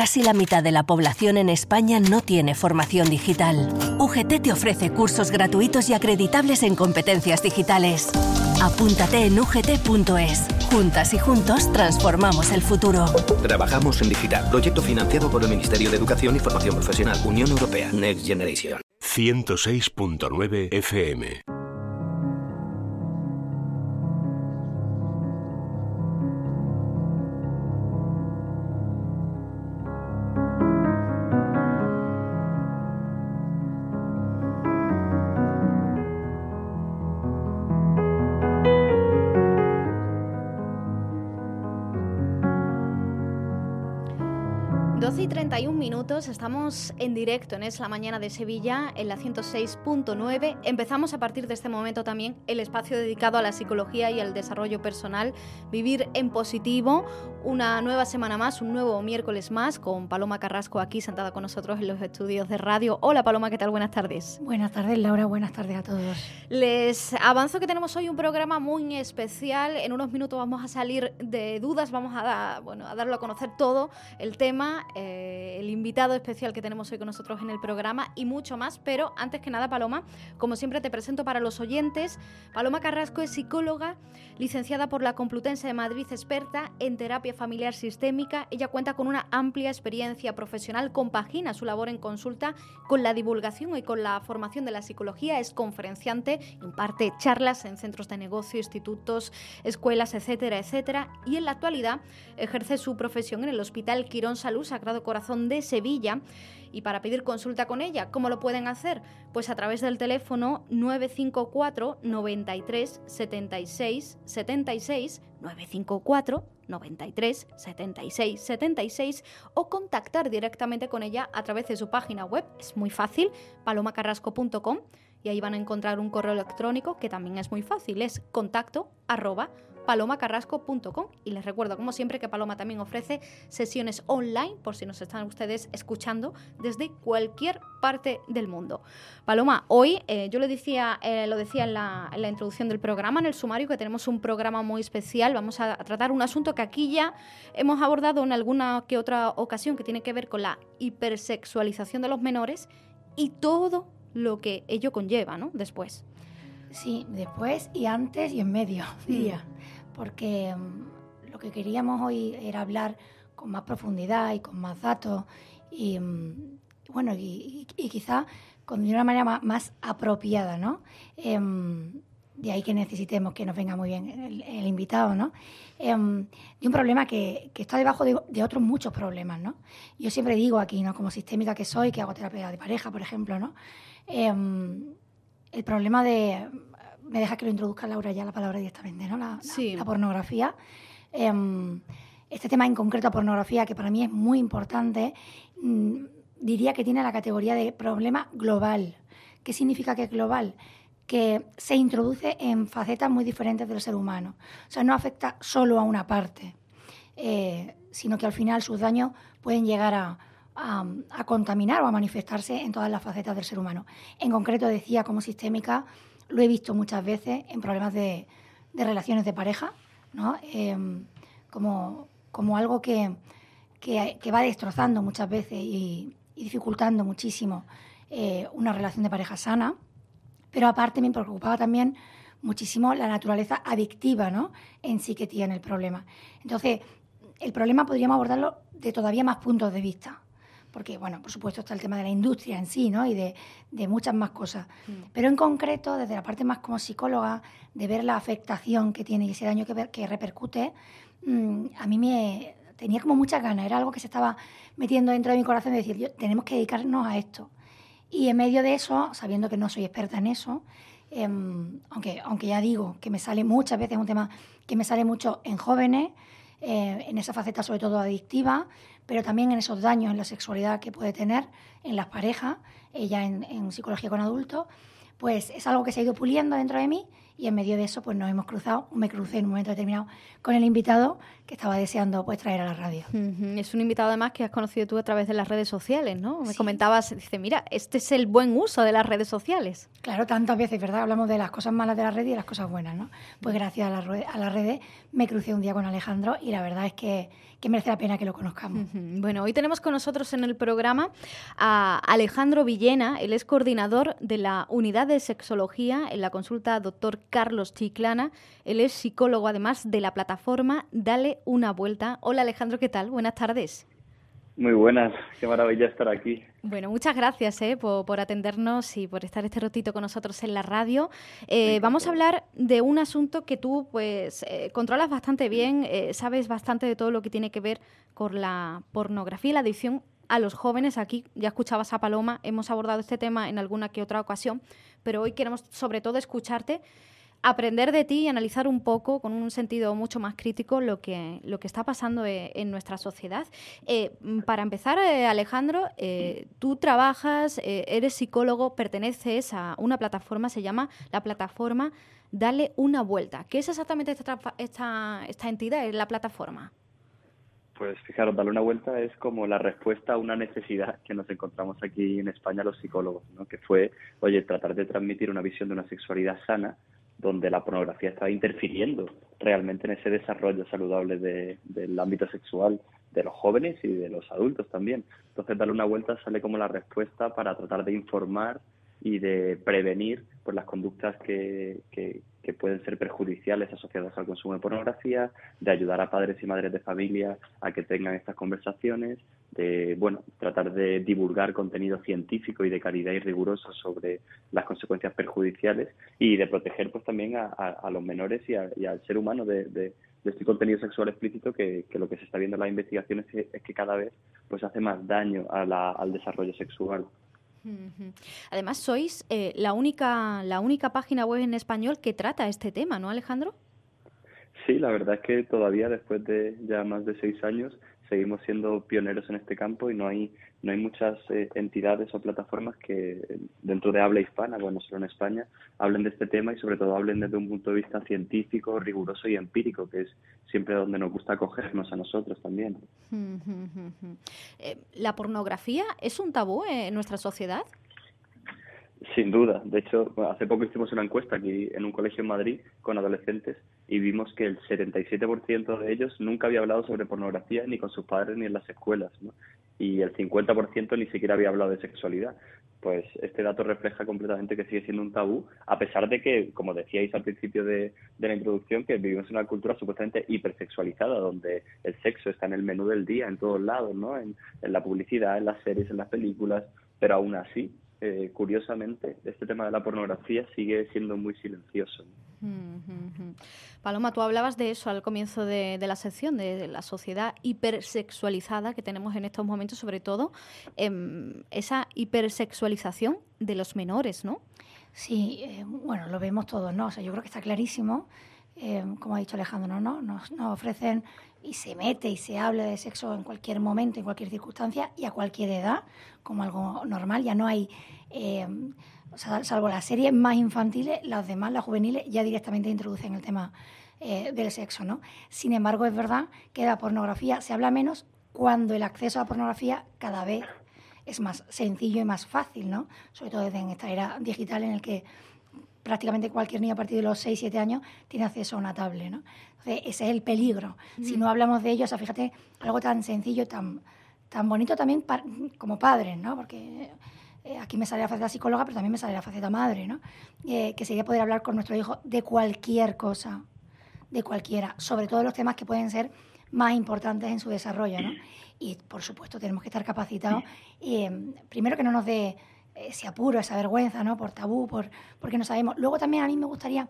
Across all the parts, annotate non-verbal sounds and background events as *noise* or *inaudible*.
Casi la mitad de la población en España no tiene formación digital. UGT te ofrece cursos gratuitos y acreditables en competencias digitales. Apúntate en ugt.es. Juntas y juntos transformamos el futuro. Trabajamos en digital. Proyecto financiado por el Ministerio de Educación y Formación Profesional, Unión Europea, Next Generation. 106.9 FM. Minutos, estamos en directo en Es la Mañana de Sevilla, en la 106.9. Empezamos a partir de este momento también el espacio dedicado a la psicología y al desarrollo personal, Vivir en Positivo, una nueva semana más, un nuevo miércoles más, con Paloma Carrasco aquí sentada con nosotros en los estudios de radio. Hola Paloma, ¿qué tal? Buenas tardes. Buenas tardes Laura, buenas tardes a todos. Les avanzo que tenemos hoy un programa muy especial, en unos minutos vamos a salir de dudas, vamos a, bueno, a darlo a conocer todo el tema. Eh, el invitado especial que tenemos hoy con nosotros en el programa y mucho más. Pero antes que nada, Paloma, como siempre te presento para los oyentes. Paloma Carrasco es psicóloga, licenciada por la Complutense de Madrid, experta en terapia familiar sistémica. Ella cuenta con una amplia experiencia profesional, compagina su labor en consulta con la divulgación y con la formación de la psicología. Es conferenciante, imparte charlas en centros de negocio, institutos, escuelas, etcétera, etcétera. Y en la actualidad ejerce su profesión en el Hospital Quirón Salud Sagrado Corazón de Sevilla. Y para pedir consulta con ella, ¿cómo lo pueden hacer? Pues a través del teléfono 954 93 76 76 954 93 76 76 o contactar directamente con ella a través de su página web. Es muy fácil, palomacarrasco.com y ahí van a encontrar un correo electrónico que también es muy fácil, es contacto arroba palomacarrasco.com. Y les recuerdo, como siempre, que Paloma también ofrece sesiones online, por si nos están ustedes escuchando, desde cualquier parte del mundo. Paloma, hoy eh, yo lo decía, eh, lo decía en la, en la, introducción del programa, en el sumario, que tenemos un programa muy especial. Vamos a, tratar un asunto que aquí ya hemos abordado en alguna que otra ocasión, que tiene que ver con la hipersexualización de los menores y todo lo que ello conlleva, ¿no? Después. Sí, después y antes y en medio, mm. Porque mm, lo que queríamos hoy era hablar con más profundidad y con más datos y, mm, bueno, y, quizá con, de una manera más, apropiada, ¿no? Em, de ahí que necesitemos que nos venga muy bien el, invitado, ¿no? Em, de un problema que, está debajo de, otros muchos problemas, ¿no? Yo siempre digo aquí, ¿no? Como sistémica que soy, que hago terapia de pareja, por ejemplo, ¿no? Em, el problema de... Me deja que lo introduzca Laura ya la palabra directamente, ¿no? La, la, pornografía. Em, este tema en concreto, pornografía, que para mí es muy importante, mm, diría que tiene la categoría de problema global. ¿Qué significa que es global? Que se introduce en facetas muy diferentes del ser humano. O sea, no afecta solo a una parte, eh, sino que al final sus daños pueden llegar a, a, contaminar o a manifestarse en todas las facetas del ser humano. En concreto, decía, como sistémica, lo he visto muchas veces en problemas de, relaciones de pareja, ¿no? Em, como, como, algo que, que, va destrozando muchas veces y, dificultando muchísimo eh, una relación de pareja sana. Pero aparte me preocupaba también muchísimo la naturaleza adictiva ¿no? en sí que tiene el problema. Entonces, el problema podríamos abordarlo de todavía más puntos de vista porque, bueno, por supuesto está el tema de la industria en sí, ¿no? Y de, muchas más cosas. Mm. Pero en concreto, desde la parte más como psicóloga, de ver la afectación que tiene y ese daño que, que repercute, mm, a mí me tenía como muchas ganas, era algo que se estaba metiendo dentro de mi corazón de decir, yo, tenemos que dedicarnos a esto. Y en medio de eso, sabiendo que no soy experta en eso, em, aunque, aunque ya digo que me sale muchas veces, un tema que me sale mucho en jóvenes, eh, en esa faceta sobre todo adictiva, pero también en esos daños en la sexualidad que puede tener en las parejas, ella en, psicología con adultos, pues es algo que se ha ido puliendo dentro de mí y en medio de eso pues nos hemos cruzado, me crucé en un momento determinado con el invitado que estaba deseando pues traer a la radio. Es un invitado además que has conocido tú a través de las redes sociales, ¿no? Me comentabas, dice, mira, este es el buen uso de las redes sociales. Claro, tantas veces, ¿verdad? Hablamos de las cosas malas de la red y de las cosas buenas, ¿no? Pues gracias a, la, a las redes me crucé un día con Alejandro y la verdad es que, que merece la pena que lo conozcamos. Bueno, hoy tenemos con nosotros en el programa a Alejandro Villena, él es coordinador de la unidad de sexología en la consulta doctor Carlos Chiclana. Él es psicólogo además de la plataforma Dale una vuelta. Hola Alejandro, ¿qué tal? Buenas tardes. Muy buenas, qué maravilla estar aquí. Bueno, muchas gracias eh, por, atendernos y por estar este ratito con nosotros en la radio. Eh, vamos a hablar de un asunto que tú pues eh, controlas bastante bien, sabes bastante de todo lo que tiene que ver con la pornografía y la adicción a los jóvenes. Aquí ya escuchabas a Paloma, hemos abordado este tema en alguna que otra ocasión, pero hoy queremos sobre todo escucharte aprender de ti y analizar un poco con un sentido mucho más crítico lo que, lo que está pasando eh, en nuestra sociedad. Eh, para empezar, eh, Alejandro, tú trabajas, eres psicólogo, perteneces a una plataforma, se llama la plataforma Dale una vuelta. ¿Qué es exactamente esta, esta, esta entidad, la plataforma? Pues fijaros, darle una vuelta es como la respuesta a una necesidad que nos encontramos aquí en España los psicólogos, ¿no? que fue, oye, tratar de transmitir una visión de una sexualidad sana donde la pornografía estaba interfiriendo realmente en ese desarrollo saludable del ámbito sexual de los jóvenes y de los adultos también. Entonces, darle una vuelta sale como la respuesta para tratar de informar y de prevenir pues, las conductas que, que, que, pueden ser perjudiciales asociadas al consumo de pornografía, de ayudar a padres y madres de familia a que tengan estas conversaciones, de bueno tratar de divulgar contenido científico y de calidad y riguroso sobre las consecuencias perjudiciales y de proteger pues también a, a, los menores y, al ser humano de, de, este contenido sexual explícito que, que, lo que se está viendo en las investigaciones es que, cada vez pues hace más daño a la, al desarrollo sexual. Además, sois eh, la única la única página web en español que trata este tema, ¿no, Alejandro? Sí, la verdad es que todavía después de ya más de seis años seguimos siendo pioneros en este campo y no hay no hay muchas eh, entidades o plataformas que dentro de habla hispana, bueno, solo en España, hablen de este tema y sobre todo hablen desde un punto de vista científico, riguroso y empírico, que es siempre donde nos gusta acogernos a nosotros también. Eh, ¿La pornografía es un tabú en nuestra sociedad? Sin duda. De hecho, hace poco hicimos una encuesta aquí en un colegio en Madrid con adolescentes y vimos que el 77% de ellos nunca había hablado sobre pornografía ni con sus padres ni en las escuelas. Y el 50% ni siquiera había hablado de sexualidad. Pues este dato refleja completamente que sigue siendo un tabú, a pesar de que, como decíais al principio de, la introducción, que vivimos en una cultura supuestamente hipersexualizada, donde el sexo está en el menú del día, en todos lados, ¿no? en la publicidad, en las series, en las películas, pero aún así eh, curiosamente, este tema de la pornografía sigue siendo muy silencioso. Paloma, tú hablabas de eso al comienzo de, la sección, de, la sociedad hipersexualizada que tenemos en estos momentos, sobre todo em, esa hipersexualización de los menores, ¿no? Sí, eh, bueno, lo vemos todos, ¿no? O sea, yo creo que está clarísimo, eh, como ha dicho Alejandro, ¿no? Nos, nos ofrecen y se mete y se habla de sexo en cualquier momento, en cualquier circunstancia y a cualquier edad, como algo normal. Ya no hay, eh, salvo las series más infantiles, las demás, las juveniles, ya directamente introducen el tema eh, del sexo. ¿no? Sin embargo, es verdad que la pornografía se habla menos cuando el acceso a la pornografía cada vez es más sencillo y más fácil, ¿no? sobre todo en esta era digital en el que prácticamente cualquier niño a partir de los 6, 7 años tiene acceso a una tablet. ¿no? ese es el peligro. Si no hablamos de ello, o sea, fíjate, algo tan sencillo, tan, tan bonito también como padres, ¿no? porque eh, aquí me sale la faceta psicóloga, pero también me sale la faceta madre, ¿no? Eh, que sería poder hablar con nuestro hijo de cualquier cosa, de cualquiera, sobre todo los temas que pueden ser más importantes en su desarrollo. ¿no? Y, por supuesto, tenemos que estar capacitados. eh, primero, que no nos dé ese apuro, esa vergüenza, ¿no? Por tabú, por, porque no sabemos. Luego también a mí me gustaría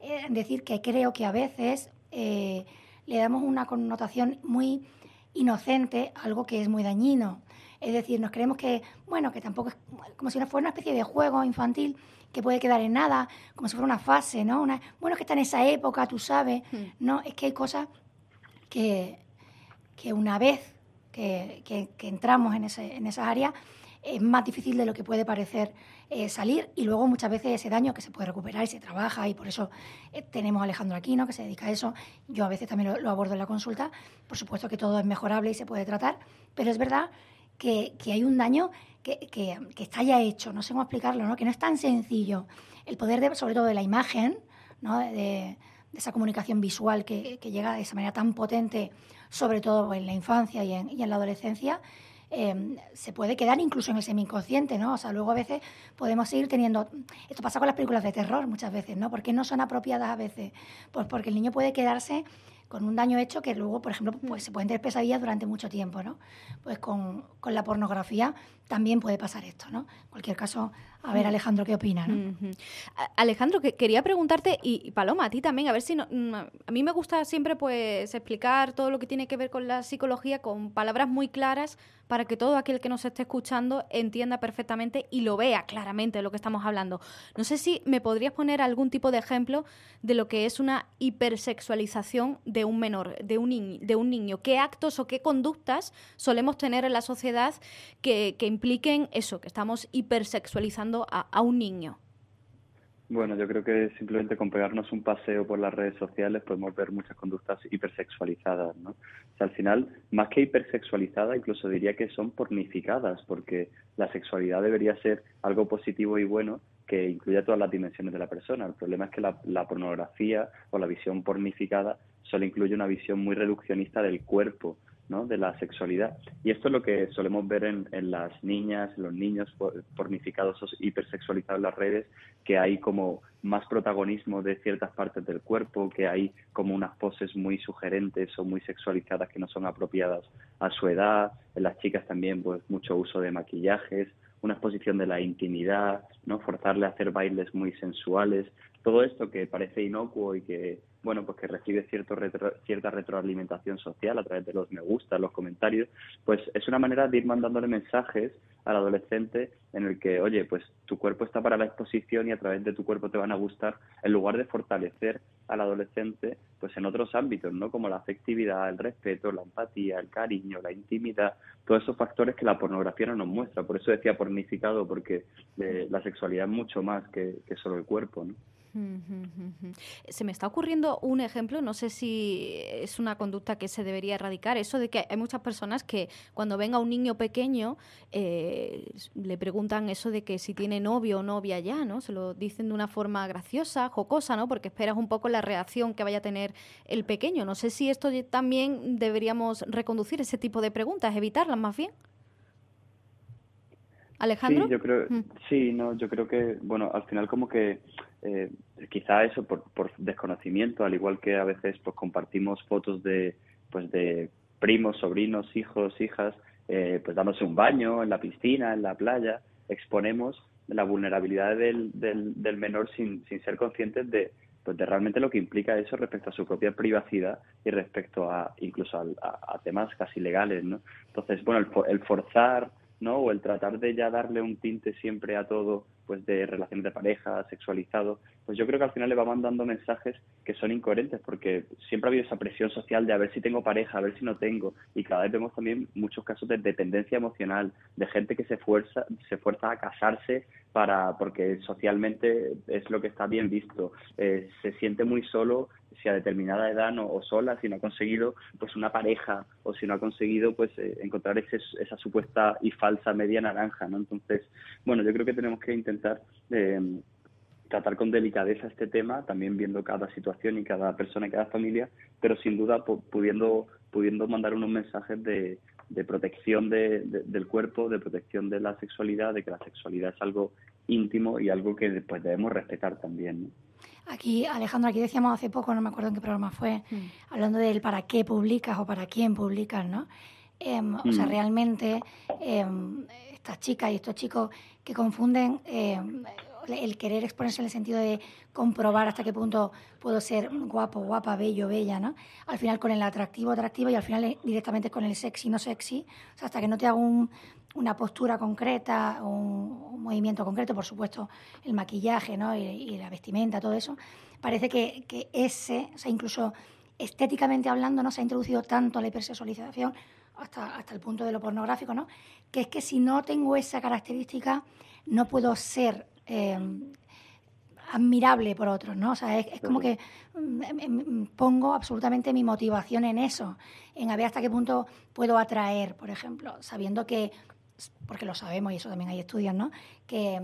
eh, decir que creo que a veces eh, le damos una connotación muy inocente a algo que es muy dañino. Es decir, nos creemos que, bueno, que tampoco es como si no fuera una especie de juego infantil que puede quedar en nada, como si fuera una fase, ¿no? Una, bueno, es que está en esa época, tú sabes, hmm. ¿no? Es que hay cosas que, que una vez que, que, que entramos en, ese, en esas áreas, es más difícil de lo que puede parecer eh, salir y luego muchas veces ese daño que se puede recuperar y se trabaja y por eso eh, tenemos a Alejandro Aquino que se dedica a eso. Yo a veces también lo, abordo en la consulta. Por supuesto que todo es mejorable y se puede tratar, pero es verdad que, hay un daño que, que, está ya hecho, no sé cómo explicarlo, ¿no? que no es tan sencillo. El poder, de, sobre todo de la imagen, ¿no? de, esa comunicación visual que, llega de esa manera tan potente, sobre todo en la infancia y en la adolescencia, Em, se puede quedar incluso en el semi-inconsciente, ¿no? O sea, luego a veces podemos seguir teniendo... Esto pasa con las películas de terror muchas veces, ¿no? ¿Por qué no son apropiadas a veces? Pues porque el niño puede quedarse con un daño hecho que luego, por ejemplo, pues se pueden tener pesadillas durante mucho tiempo, ¿no? Pues con, con la pornografía también puede pasar esto, ¿no? En cualquier caso, a ver, Alejandro, ¿qué opina? Alejandro, que quería preguntarte, y, Paloma, a ti también, a ver si... No, mm, a mí me gusta siempre pues explicar todo lo que tiene que ver con la psicología con palabras muy claras para que todo aquel que nos esté escuchando entienda perfectamente y lo vea claramente de lo que estamos hablando. No sé si me podrías poner algún tipo de ejemplo de lo que es una hipersexualización de un menor, de un, de un niño. ¿Qué actos o qué conductas solemos tener en la sociedad que, que impliquen eso, que estamos hipersexualizando a, a un niño. Bueno, yo creo que simplemente con pegarnos un paseo por las redes sociales podemos ver muchas conductas hipersexualizadas, ¿no? O sea, al final, más que hipersexualizadas, incluso diría que son pornificadas, porque la sexualidad debería ser algo positivo y bueno que incluya todas las dimensiones de la persona. El problema es que la, la pornografía o la visión pornificada solo incluye una visión muy reduccionista del cuerpo, de la sexualidad. Y esto es lo que solemos ver en, las niñas, en los niños pornificados o hipersexualizados en las redes, que hay como más protagonismo de ciertas partes del cuerpo, que hay como unas poses muy sugerentes o muy sexualizadas que no son apropiadas a su edad. En las chicas también, pues mucho uso de maquillajes, una exposición de la intimidad, ¿no? Forzarle a hacer bailes muy sensuales. Todo esto que parece inocuo y que bueno, pues que recibe cierto cierta retroalimentación social a través de los me gusta, los comentarios, pues es una manera de ir mandándole mensajes al adolescente en el que, oye, pues tu cuerpo está para la exposición y a través de tu cuerpo te van a gustar, en lugar de fortalecer al adolescente, pues en otros ámbitos, ¿no? Como la afectividad, el respeto, la empatía, el cariño, la intimidad, todos esos factores que la pornografía no nos muestra. Por eso decía pornificado, porque eh, la sexualidad es mucho más que, que solo el cuerpo, ¿no? Se me está ocurriendo un ejemplo, no sé si es una conducta que se debería erradicar, eso de que hay muchas personas que cuando ven a un niño pequeño eh, le preguntan eso de que si tiene novio o novia ya, ¿no? Se lo dicen de una forma graciosa, jocosa, ¿no? Porque esperas un poco la reacción que vaya a tener el pequeño. No sé si esto también deberíamos reconducir ese tipo de preguntas, evitarlas más bien. Alejandro. Sí, yo creo, mm. sí, no, yo creo que, bueno, al final como que eh, quizá eso por, por, desconocimiento, al igual que a veces pues compartimos fotos de, pues de primos, sobrinos, hijos, hijas, eh, pues dándose un baño en la piscina, en la playa, exponemos la vulnerabilidad del, del, del menor sin, sin ser conscientes de, pues de realmente lo que implica eso respecto a su propia privacidad y respecto a incluso a, temas casi legales, ¿no? Entonces, bueno, el forzar ¿no? O el tratar de ya darle un tinte siempre a todo, pues de relaciones de pareja, sexualizado, pues yo creo que al final le va mandando mensajes que son incoherentes, porque siempre ha habido esa presión social de a ver si tengo pareja, a ver si no tengo, y cada vez vemos también muchos casos de dependencia emocional, de gente que se fuerza, se fuerza a casarse para, porque socialmente es lo que está bien visto, eh, se siente muy solo si a determinada edad no, o sola, si no ha conseguido pues una pareja o si no ha conseguido pues eh, encontrar ese, esa supuesta y falsa media naranja, ¿no? Entonces, bueno, yo creo que tenemos que intentar eh, tratar con delicadeza este tema, también viendo cada situación y cada persona y cada familia, pero sin duda pudiendo, pudiendo mandar unos mensajes de, de protección de, del cuerpo, de protección de la sexualidad, de que la sexualidad es algo íntimo y algo que pues, debemos respetar también. ¿no? Aquí, Alejandro, aquí decíamos hace poco, no me acuerdo en qué programa fue, mm. hablando del para qué publicas o para quién publicas, ¿no? Em, o sea, mm. realmente em, estas chicas y estos chicos que confunden em, el querer exponerse en el sentido de comprobar hasta qué punto puedo ser guapo, guapa, bello, bella, ¿no? Al final con el atractivo, atractiva y al final directamente con el sexy, no sexy. O sea, hasta que no te hago un, una postura concreta, un, un, movimiento concreto, por supuesto, el maquillaje ¿no? y, la vestimenta, todo eso, parece que, que, ese, o sea, incluso estéticamente hablando, no se ha introducido tanto la hipersexualización. hasta, hasta el punto de lo pornográfico, ¿no? Que es que si no tengo esa característica, no puedo ser eh, admirable por otros, ¿no? O sea, es, como que mm, pongo absolutamente mi motivación en eso, en a ver hasta qué punto puedo atraer, por ejemplo, sabiendo que, porque lo sabemos y eso también hay estudios, ¿no? Que,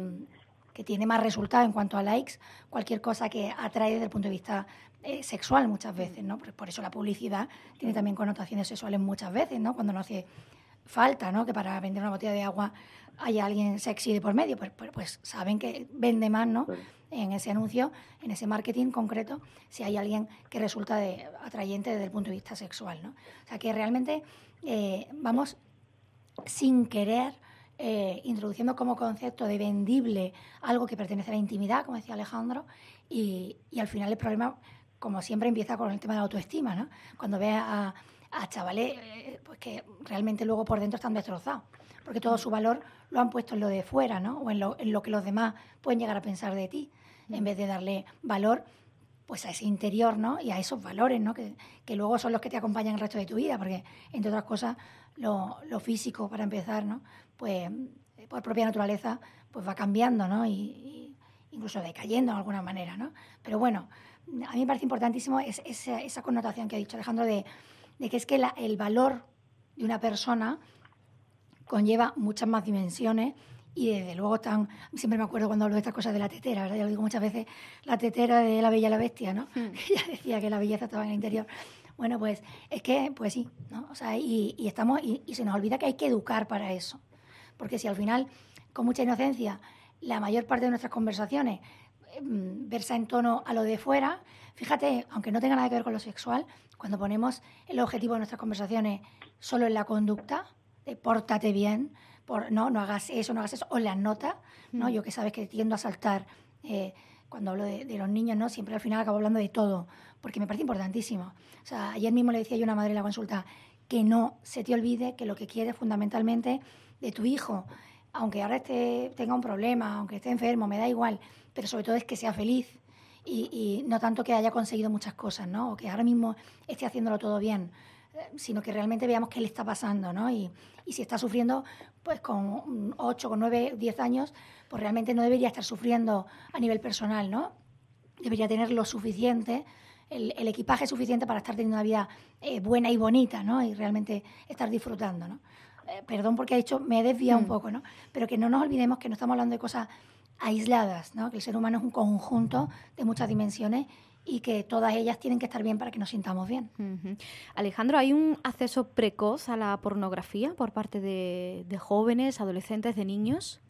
que tiene más resultado en cuanto a likes cualquier cosa que atrae desde el punto de vista eh, sexual muchas veces, ¿no? Por, eso la publicidad tiene también connotaciones sexuales muchas veces, ¿no? Cuando no hace falta, ¿no? Que para vender una botella de agua haya alguien sexy de por medio, pues, pues, pues saben que vende más, ¿no? En ese anuncio, en ese marketing concreto, si hay alguien que resulta de, atrayente desde el punto de vista sexual, ¿no? O sea que realmente eh, vamos sin querer eh, introduciendo como concepto de vendible algo que pertenece a la intimidad, como decía Alejandro, y, y al final el problema como siempre empieza con el tema de la autoestima, ¿no? Cuando ves a, chavales eh, pues que realmente luego por dentro están destrozados, porque todo su valor lo han puesto en lo de fuera, ¿no? O en lo, en lo que los demás pueden llegar a pensar de ti, en vez de darle valor pues a ese interior, ¿no? Y a esos valores, ¿no? Que, que, luego son los que te acompañan el resto de tu vida, porque entre otras cosas lo, lo físico, para empezar, ¿no? Pues por propia naturaleza, pues va cambiando, ¿no? Y, y incluso decayendo de alguna manera, ¿no? Pero bueno, a mí me parece importantísimo esa, connotación que ha dicho Alejandro de, que es que el valor de una persona conlleva muchas más dimensiones y desde luego están, siempre me acuerdo cuando hablo de estas cosas de la tetera, ¿verdad? yo lo digo muchas veces, la tetera de la bella y la bestia, ¿no? *laughs* Hmm. Ella decía que la belleza estaba en el interior. Bueno, pues es que, pues sí, ¿no? O sea, y, estamos, y, y se nos olvida que hay que educar para eso. Porque si al final, con mucha inocencia, la mayor parte de nuestras conversaciones Mm, versa en tono a lo de fuera. Fíjate, aunque no tenga nada que ver con lo sexual, cuando ponemos el objetivo de nuestras conversaciones solo en la conducta, de pórtate bien, por, no, no hagas eso, no hagas eso, o en las notas, ¿no? Mm. Yo que sabes que tiendo a saltar eh, cuando hablo de, los niños, ¿no? Siempre al final acabo hablando de todo, porque me parece importantísimo. O sea, ayer mismo le decía yo a una madre en la consulta que no se te olvide que lo que quieres fundamentalmente de tu hijo, aunque ahora esté, tenga un problema, aunque esté enfermo, me da igual, pero sobre todo es que sea feliz y, no tanto que haya conseguido muchas cosas, ¿no? O que ahora mismo esté haciéndolo todo bien, eh, sino que realmente veamos qué le está pasando, ¿no? Y, si está sufriendo, pues con 8, con 9, 10 años, pues realmente no debería estar sufriendo a nivel personal, ¿no? Debería tener lo suficiente, el, equipaje suficiente para estar teniendo una vida eh, buena y bonita, ¿no? Y realmente estar disfrutando, ¿no? Eh, perdón porque ha dicho, me he desviado un mm. poco, ¿no? Pero que no nos olvidemos que no estamos hablando de cosas aisladas, ¿no? que el ser humano es un conjunto de muchas dimensiones y que todas ellas tienen que estar bien para que nos sintamos bien. Alejandro, ¿hay un acceso precoz a la pornografía por parte de, de jóvenes, adolescentes, de niños?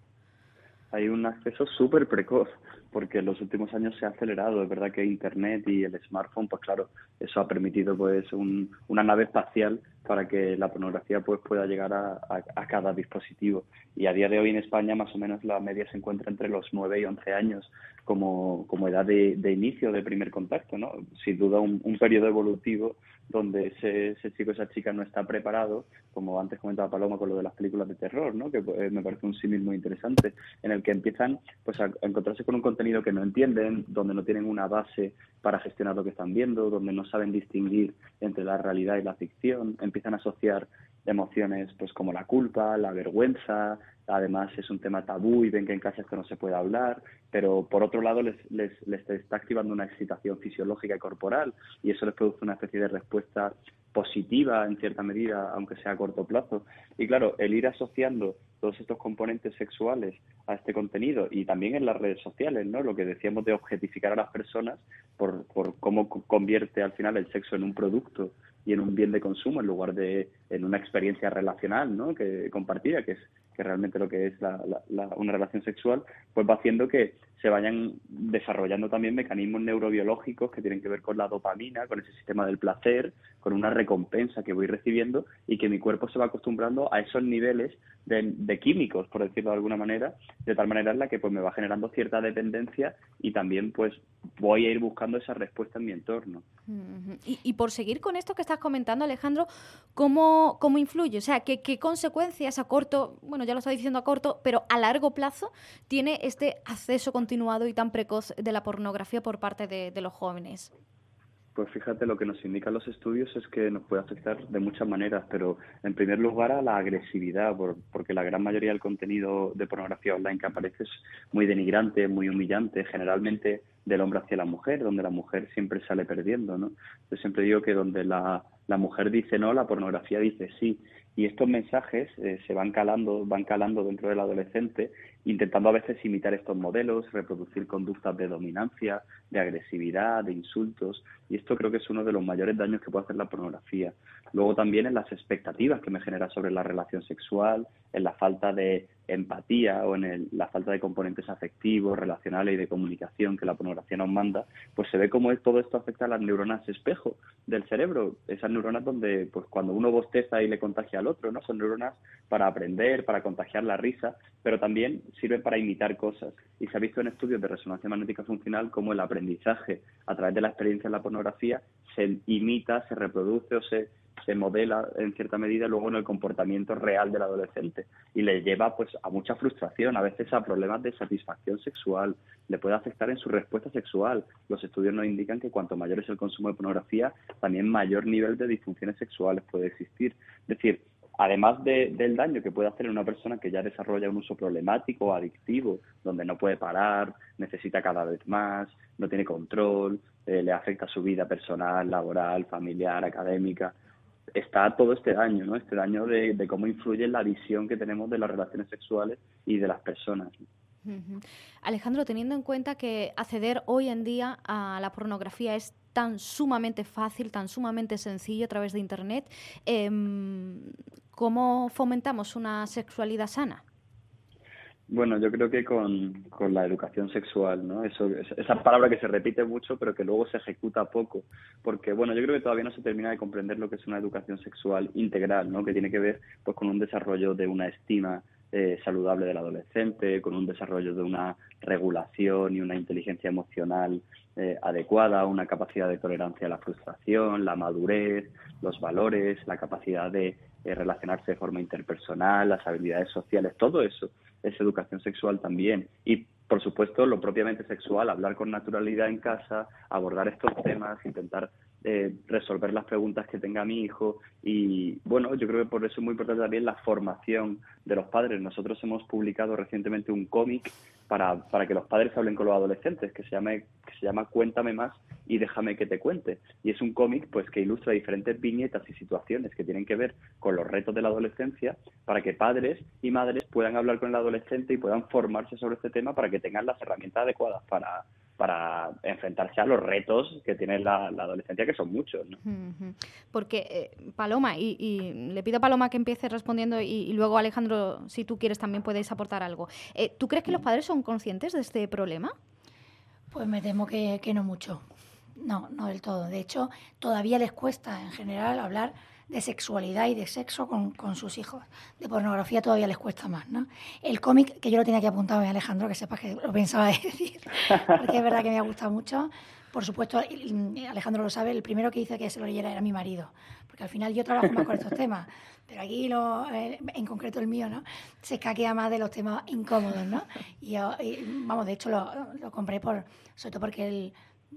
Hay un acceso súper precoz porque en los últimos años se ha acelerado. Es verdad que Internet y el smartphone, pues claro, eso ha permitido pues un, una nave espacial para que la pornografía pues pueda llegar a, a, cada dispositivo. Y a día de hoy en España más o menos la media se encuentra entre los 9 y 11 años como, como edad de, inicio, de primer contacto, ¿no? Sin duda un, un periodo evolutivo donde ese, ese chico, esa chica no está preparado, como antes comentaba Paloma con lo de las películas de terror, ¿no? que pues, me parece un símil muy interesante, en el que empiezan pues, a encontrarse con un contenido que no entienden, donde no tienen una base para gestionar lo que están viendo, donde no saben distinguir entre la realidad y la ficción, a asociar emociones pues como la culpa, la vergüenza, además es un tema tabú y ven que en casa esto no se puede hablar, pero por otro lado les, les, les está activando una excitación fisiológica y corporal y eso les produce una especie de respuesta positiva en cierta medida, aunque sea a corto plazo. Y claro, el ir asociando todos estos componentes sexuales a este contenido y también en las redes sociales, ¿no? Lo que decíamos de objetificar a las personas por, por cómo convierte al final el sexo en un producto y en un bien de consumo en lugar de en una experiencia relacional, ¿no? Que compartida, que es que realmente lo que es una relación sexual, pues va haciendo que se vayan desarrollando también mecanismos neurobiológicos que tienen que ver con la dopamina, con ese sistema del placer, con una recompensa que voy recibiendo y que mi cuerpo se va acostumbrando a esos niveles de, químicos, por decirlo de alguna manera, de tal manera en la que pues me va generando cierta dependencia y también pues voy a ir buscando esa respuesta en mi entorno. y, por seguir con esto que estás comentando, Alejandro, ¿cómo, cómo influye? O sea, ¿qué, ¿qué consecuencias a corto, bueno, ya lo estaba diciendo a corto, pero a largo plazo tiene este acceso continuado y tan precoz de la pornografía por parte de, los jóvenes? Pues fíjate, lo que nos indican los estudios es que nos puede afectar de muchas maneras, pero en primer lugar a la agresividad, porque la gran mayoría del contenido de pornografía online que aparece es muy denigrante, muy humillante, generalmente del hombre hacia la mujer, donde la mujer siempre sale perdiendo, ¿no? Yo siempre digo que donde la, la mujer dice no, la pornografía dice sí, y estos mensajes eh, se van calando, van calando dentro del adolescente, intentando a veces imitar estos modelos, reproducir conductas de dominancia, de agresividad, de insultos, y esto creo que es uno de los mayores daños que puede hacer la pornografía. Luego también en las expectativas que me genera sobre la relación sexual, en la falta de empatía o en la falta de componentes afectivos, relacionales y de comunicación que la pornografía nos manda, pues se ve cómo todo esto afecta a las neuronas espejo del cerebro, esas neuronas donde pues cuando uno bosteza y le contagia al otro, ¿no? Son neuronas para aprender, para contagiar la risa, pero también sirven para imitar cosas. Y se ha visto en estudios de resonancia magnética funcional cómo el aprendizaje a través de la experiencia en la pornografía se imita, se reproduce o se se modela en cierta medida luego en el comportamiento real del adolescente y le lleva pues a mucha frustración, a veces a problemas de satisfacción sexual, le puede afectar en su respuesta sexual. Los estudios nos indican que cuanto mayor es el consumo de pornografía, también mayor nivel de disfunciones sexuales puede existir. Es decir, además del daño que puede hacer en una persona que ya desarrolla un uso problemático adictivo, donde no puede parar, necesita cada vez más, no tiene control, eh, le afecta su vida personal, laboral, familiar, académica, está todo este daño, ¿no? Este daño de, cómo influye la visión que tenemos de las relaciones sexuales y de las personas. Alejandro, teniendo en cuenta que acceder hoy en día a la pornografía es tan sumamente fácil, tan sumamente sencillo a través de Internet, em, ¿cómo fomentamos una sexualidad sana? Bueno, yo creo que con, con la educación sexual, ¿no? Eso, esa palabra que se repite mucho, pero que luego se ejecuta poco. Porque, bueno, yo creo que todavía no se termina de comprender lo que es una educación sexual integral, ¿no? Que tiene que ver, pues, con un desarrollo de una estima eh, saludable del adolescente, con un desarrollo de una regulación y una inteligencia emocional eh, adecuada, una capacidad de tolerancia a la frustración, la madurez, los valores, la capacidad de eh, relacionarse de forma interpersonal, las habilidades sociales, todo eso es educación sexual también. Y, por supuesto, lo propiamente sexual, hablar con naturalidad en casa, abordar estos temas, intentar eh, resolver las preguntas que tenga mi hijo. Y, bueno, yo creo que por eso es muy importante también la formación de los padres. Nosotros hemos publicado recientemente un cómic para, para que los padres hablen con los adolescentes, que se, llame, que se llama Cuéntame más y déjame que te cuente. Y es un cómic pues que ilustra diferentes viñetas y situaciones que tienen que ver con los retos de la adolescencia para que padres y madres puedan hablar con el adolescente y puedan formarse sobre este tema para que tengan las herramientas adecuadas para, para enfrentarse a los retos que tiene la, adolescencia, que son muchos. Porque, eh, Paloma, y, le pido a Paloma que empiece respondiendo y, luego Alejandro, si tú quieres, también podéis aportar algo. Eh, ¿Tú crees que los padres son conscientes de este problema? Pues me temo que, que no mucho. No, no del todo. De hecho, todavía les cuesta en general hablar de sexualidad y de sexo con, con, sus hijos. De pornografía todavía les cuesta más, ¿no? El cómic, que yo lo tenía aquí apuntado, Alejandro, que sepas que lo pensaba *laughs* decir, porque es verdad que me ha gustado mucho. Por supuesto, Alejandro lo sabe, el primero que hice que se lo leyera era mi marido, porque al final yo trabajo más con estos temas, pero aquí, lo, eh, en concreto el mío, ¿no? Se escaquea más de los temas incómodos, ¿no? Y, vamos, de hecho lo, lo, compré por, sobre todo porque él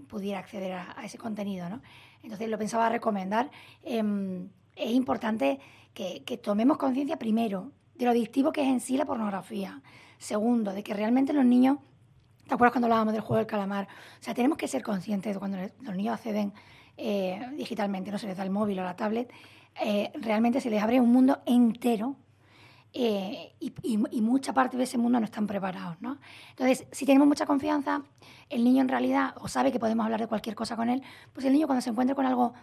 pudiera acceder a, ese contenido, ¿no? Entonces lo pensaba recomendar. Em, es importante que, tomemos conciencia primero de lo adictivo que es en sí la pornografía. Segundo, de que realmente los niños, ¿te acuerdas cuando hablábamos del juego del calamar? O sea, tenemos que ser conscientes de cuando los niños acceden eh, digitalmente, no se les da el móvil o la tablet, eh, realmente se les abre un mundo entero eh, y, mucha parte de ese mundo no están preparados. ¿no? Entonces, si tenemos mucha confianza, el niño en realidad, o sabe que podemos hablar de cualquier cosa con él, pues el niño cuando se encuentre con algo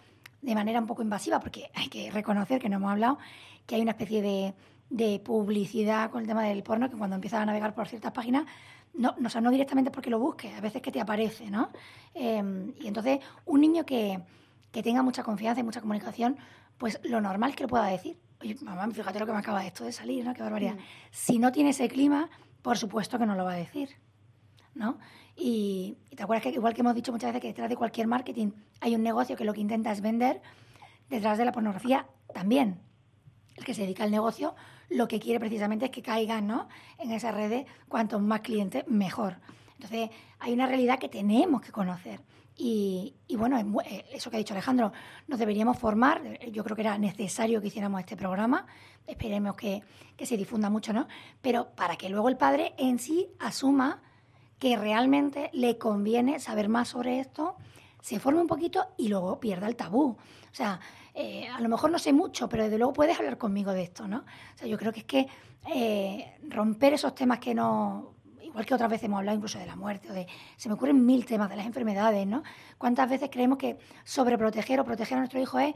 de manera un poco invasiva, porque hay que reconocer que no hemos hablado, que hay una especie de, publicidad con el tema del porno, que cuando empiezas a navegar por ciertas páginas, no, no, o no directamente porque lo busques, a veces que te aparece, ¿no? Em, y entonces, un niño que tenga mucha confianza y mucha comunicación, pues lo normal es que lo pueda decir. Oye, mamá, fíjate lo que me acaba esto de salir, ¿no? Qué barbaridad. Mm. Si no tiene ese clima, por supuesto que no lo va a decir, ¿no? Y, te acuerdas que igual que hemos dicho muchas veces que detrás de cualquier marketing hay un negocio que lo que intenta es vender, detrás de la pornografía también. El que se dedica al negocio lo que quiere precisamente es que caigan ¿no? en esas redes, cuanto más clientes, mejor. Entonces, hay una realidad que tenemos que conocer Y, bueno, eh, eso que ha dicho Alejandro, nos deberíamos formar. Yo creo que era necesario que hiciéramos este programa. Esperemos que, que se difunda mucho, ¿no? Pero para que luego el padre en sí asuma que realmente le conviene saber más sobre esto, se forme un poquito y luego pierda el tabú. O sea, eh, a lo mejor no sé mucho, pero desde luego puedes hablar conmigo de esto, ¿no? O sea, yo creo que es que eh, romper esos temas que no igual que otras veces hemos hablado incluso de la muerte o de se me ocurren mil temas de las enfermedades, ¿no? ¿Cuántas veces creemos que sobreproteger o proteger a nuestro hijo es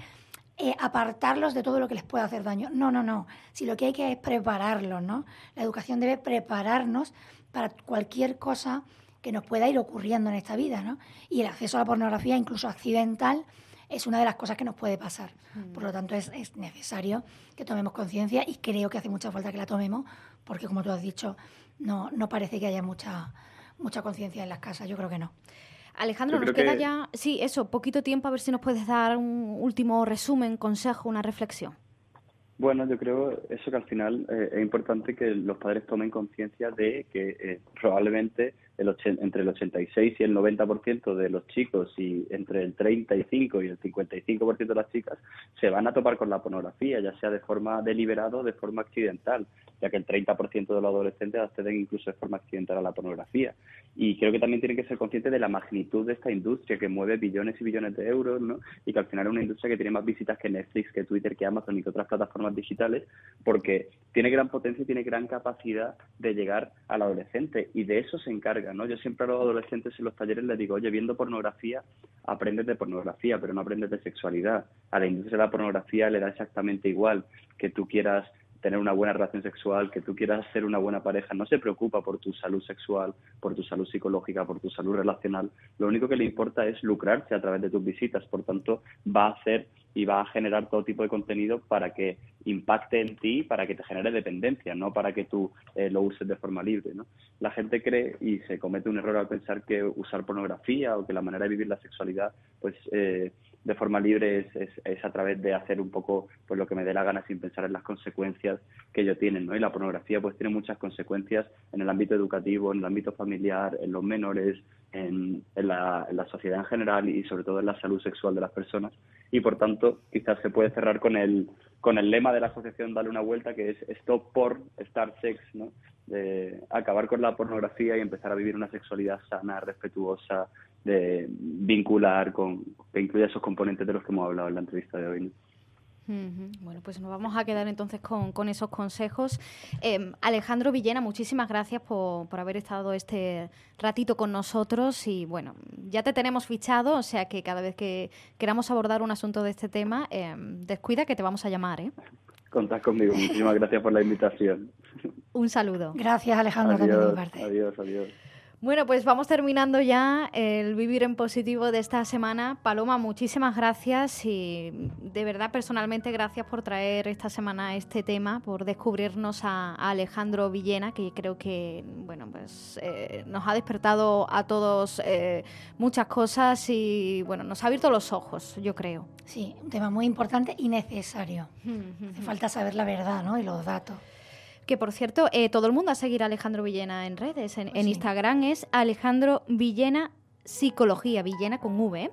eh, apartarlos de todo lo que les pueda hacer daño? No, no, no. Si lo que hay que es prepararlos, ¿no? La educación debe prepararnos para cualquier cosa que nos pueda ir ocurriendo en esta vida, ¿no? Y el acceso a la pornografía, incluso accidental, es una de las cosas que nos puede pasar. Mm. Por lo tanto, es, es necesario que tomemos conciencia y creo que hace mucha falta que la tomemos, porque como tú has dicho, no, no parece que haya mucha, mucha conciencia en las casas, yo creo que no. Alejandro, nos queda ya, sí, eso, poquito tiempo, a ver si nos puedes dar un último resumen, consejo, una reflexión. Bueno, yo creo eso que al final eh, es importante que los padres tomen conciencia de que eh, probablemente el entre el 86 y el 90% de los chicos y entre el 35 y el 55% de las chicas se van a topar con la pornografía, ya sea de forma deliberada o de forma accidental, ya que el 30% de los adolescentes acceden incluso de forma accidental a la pornografía. Y creo que también tienen que ser conscientes de la magnitud de esta industria que mueve billones y billones de euros, ¿no? Y que al final es una industria que tiene más visitas que Netflix, que Twitter, que Amazon y que otras plataformas digitales, porque tiene gran potencia y tiene gran capacidad de llegar al adolescente. Y de eso se encarga, ¿no? Yo siempre a los adolescentes en los talleres les digo, oye, viendo pornografía, aprendes de pornografía, pero no aprendes de sexualidad. A la industria de la pornografía le da exactamente igual que tú quieras tener una buena relación sexual, que tú quieras ser una buena pareja, no se preocupa por tu salud sexual, por tu salud psicológica, por tu salud relacional. Lo único que le importa es lucrarse a través de tus visitas. Por tanto, va a hacer y va a generar todo tipo de contenido para que impacte en ti, para que te genere dependencia, no para que tú eh, lo uses de forma libre. ¿no? La gente cree y se comete un error al pensar que usar pornografía o que la manera de vivir la sexualidad pues eh, de forma libre es, es, a través de hacer un poco pues lo que me dé la gana sin pensar en las consecuencias que ellos tienen, ¿no? Y la pornografía pues tiene muchas consecuencias en el ámbito educativo, en el ámbito familiar, en los menores, en la sociedad en general y sobre todo en la salud sexual de las personas. Y por tanto, quizás se puede cerrar con el, con el lema de la asociación Dale una vuelta, que es Stop por Start Sex, ¿no? De acabar con la pornografía y empezar a vivir una sexualidad sana, respetuosa, de vincular con que incluya esos componentes de los que hemos hablado en la entrevista de hoy. Bueno, pues nos vamos a quedar entonces con, con esos consejos. Em, Alejandro Villena, muchísimas gracias por, por, haber estado este ratito con nosotros y bueno, ya te tenemos fichado, o sea que cada vez que queramos abordar un asunto de este tema, em, descuida que te vamos a llamar. ¿eh? Contad conmigo, muchísimas gracias por la invitación. un saludo. Gracias Alejandro. Adiós, adiós, adiós. Bueno, pues vamos terminando ya el vivir en positivo de esta semana. Paloma, muchísimas gracias y de verdad personalmente gracias por traer esta semana este tema, por descubrirnos a, Alejandro Villena, que creo que bueno, pues eh, nos ha despertado a todos eh, muchas cosas y bueno, nos ha abierto los ojos, yo creo. Sí, un tema muy importante y necesario. *laughs* Hace falta saber la verdad, ¿no? Y los datos. Que por cierto, eh, todo el mundo a seguir a Alejandro Villena en redes. En, en Instagram es Alejandro Villena Psicología, Villena con V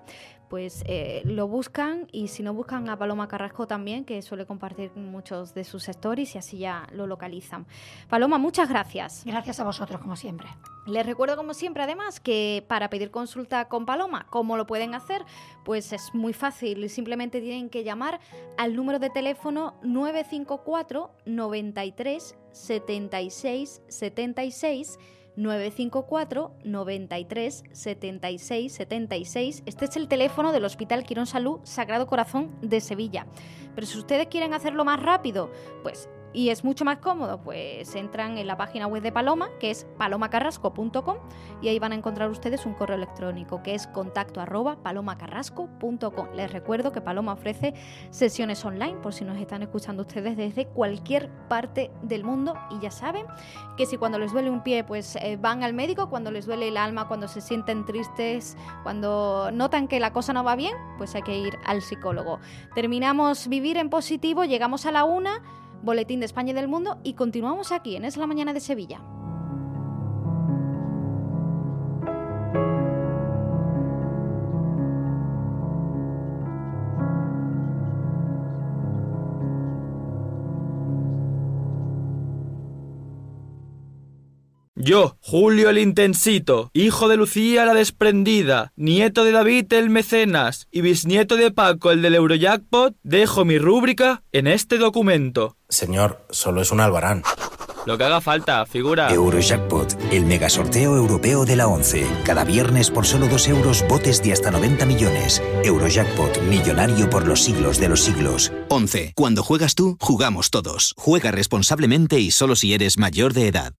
pues eh, lo buscan y si no buscan a Paloma Carrasco también, que suele compartir muchos de sus stories y así ya lo localizan. Paloma, muchas gracias. Gracias a vosotros, como siempre. Les recuerdo, como siempre, además, que para pedir consulta con Paloma, ¿cómo lo pueden hacer? Pues es muy fácil, simplemente tienen que llamar al número de teléfono 954 93 76 76 954 93 76 76. Este es el teléfono del Hospital Quirón Salud Sagrado Corazón de Sevilla. Pero si ustedes quieren hacerlo más rápido, pues y es mucho más cómodo, pues entran en la página web de Paloma, que es palomacarrasco.com, y ahí van a encontrar ustedes un correo electrónico que es contacto arroba palomacarrasco.com. Les recuerdo que Paloma ofrece sesiones online por si nos están escuchando ustedes desde cualquier parte del mundo y ya saben que si cuando les duele un pie pues eh, van al médico, cuando les duele el alma, cuando se sienten tristes, cuando notan que la cosa no va bien, pues hay que ir al psicólogo. Terminamos vivir en positivo, llegamos a la una Boletín de España y del Mundo y continuamos aquí en Es la Mañana de Sevilla. Yo, Julio el Intensito, hijo de Lucía la Desprendida, nieto de David el Mecenas y bisnieto de Paco el del Eurojackpot, dejo mi rúbrica en este documento. Señor, solo es un albarán. Lo que haga falta, figura. Eurojackpot, el mega sorteo europeo de la 11. Cada viernes por solo 2 euros, botes de hasta 90 millones. Eurojackpot, millonario por los siglos de los siglos. 11. Cuando juegas tú, jugamos todos. Juega responsablemente y solo si eres mayor de edad.